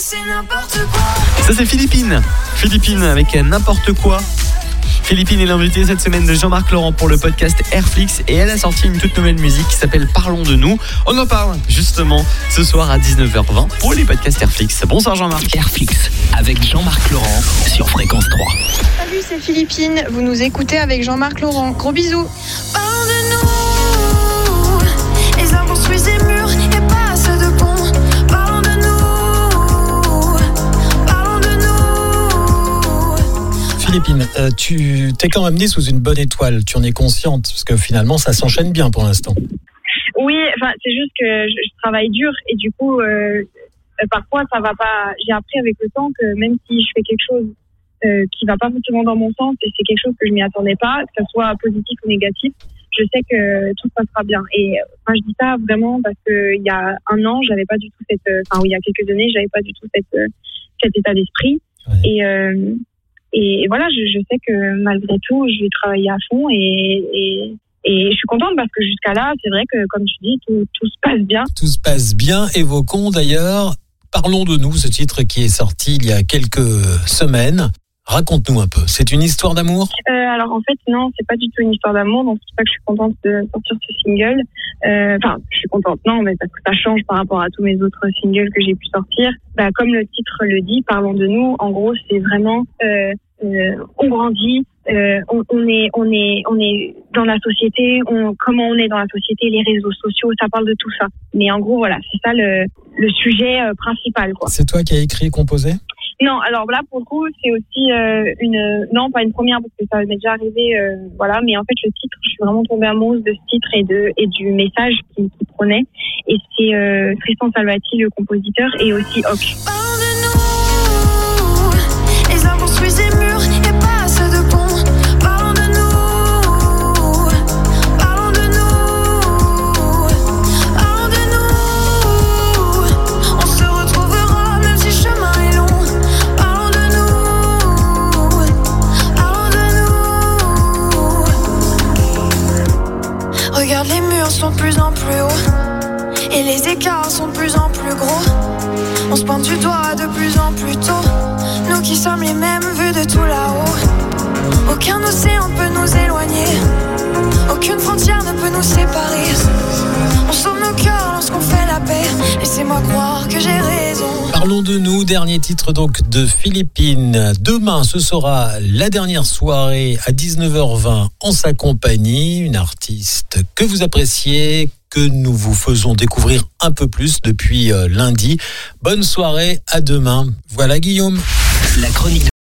Ça c'est Philippines. Philippines avec n'importe quoi. Philippine est l'invité cette semaine de Jean-Marc Laurent pour le podcast Airflix et elle a sorti une toute nouvelle musique qui s'appelle Parlons de nous. On en parle justement ce soir à 19h20 pour les podcasts Airflix. Bonsoir Jean-Marc. Airflix avec Jean-Marc Laurent sur Fréquence 3. Salut, c'est Philippine. Vous nous écoutez avec Jean-Marc Laurent. Gros bisous. Parlons de nous. Les arbres Philippine, euh, tu t'es quand même née sous une bonne étoile. Tu en es consciente parce que finalement, ça s'enchaîne bien pour l'instant. Oui, enfin, c'est juste que je, je travaille dur et du coup, euh, euh, parfois, ça va pas. J'ai appris avec le temps que même si je fais quelque chose euh, qui va pas forcément dans mon sens et c'est quelque chose que je m'y attendais pas, que ce soit positif ou négatif, je sais que tout se passera bien. Et enfin, je dis ça vraiment parce que il y a un an, j'avais pas du tout cette, enfin, oui, il y a quelques années, j'avais pas du tout cette, cet état d'esprit. Ouais. Et euh, et voilà, je, je sais que malgré tout, je vais travailler à fond et, et et je suis contente parce que jusqu'à là, c'est vrai que, comme tu dis, tout, tout se passe bien. Tout se passe bien. Évoquons d'ailleurs, parlons de nous, ce titre qui est sorti il y a quelques semaines. Raconte-nous un peu. C'est une histoire d'amour? Euh, alors en fait, non, c'est pas du tout une histoire d'amour, donc c'est pour ça que je suis contente de sortir ce single. Euh, Enfin, je suis contente, non, mais parce que ça change par rapport à tous mes autres singles que j'ai pu sortir. Bah, comme le titre le dit, parlons de nous. En gros, c'est vraiment euh, euh, on grandit, euh, on, on est, on est, on est dans la société. On, comment on est dans la société, les réseaux sociaux, ça parle de tout ça. Mais en gros, voilà, c'est ça le, le sujet euh, principal, quoi. C'est toi qui as écrit et composé? Non, alors là pour le coup c'est aussi euh, une non pas une première parce que ça m'est déjà arrivé euh, voilà mais en fait le titre je suis vraiment tombée amoureuse de ce titre et de et du message qu'il qu'il prenait et c'est euh, Tristan Salvati le compositeur et aussi Hoc. Regarde, les murs sont de plus en plus hauts. Et les écarts sont de plus en plus gros. On se pointe du doigt de plus en plus tôt. Nous qui sommes les mêmes vus de tout là-haut. Aucun océan peut nous éloigner. Aucune frontière ne peut nous séparer. Parlons de nous, dernier titre donc de Philippines. Demain, ce sera la dernière soirée à 19h20 en sa compagnie. Une artiste que vous appréciez, que nous vous faisons découvrir un peu plus depuis euh, lundi. Bonne soirée, à demain. Voilà Guillaume. La chronique